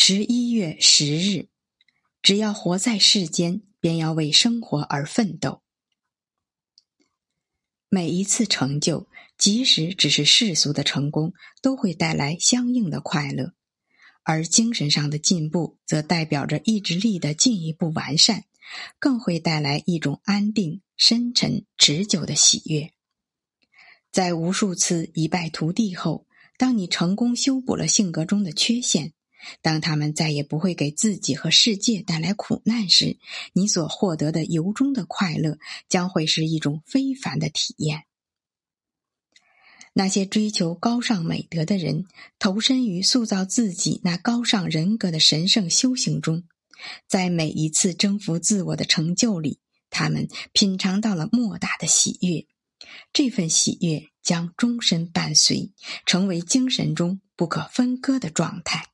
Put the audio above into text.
十一月十日，只要活在世间，便要为生活而奋斗。每一次成就，即使只是世俗的成功，都会带来相应的快乐；而精神上的进步，则代表着意志力的进一步完善，更会带来一种安定、深沉、持久的喜悦。在无数次一败涂地后，当你成功修补了性格中的缺陷。当他们再也不会给自己和世界带来苦难时，你所获得的由衷的快乐将会是一种非凡的体验。那些追求高尚美德的人，投身于塑造自己那高尚人格的神圣修行中，在每一次征服自我的成就里，他们品尝到了莫大的喜悦。这份喜悦将终身伴随，成为精神中不可分割的状态。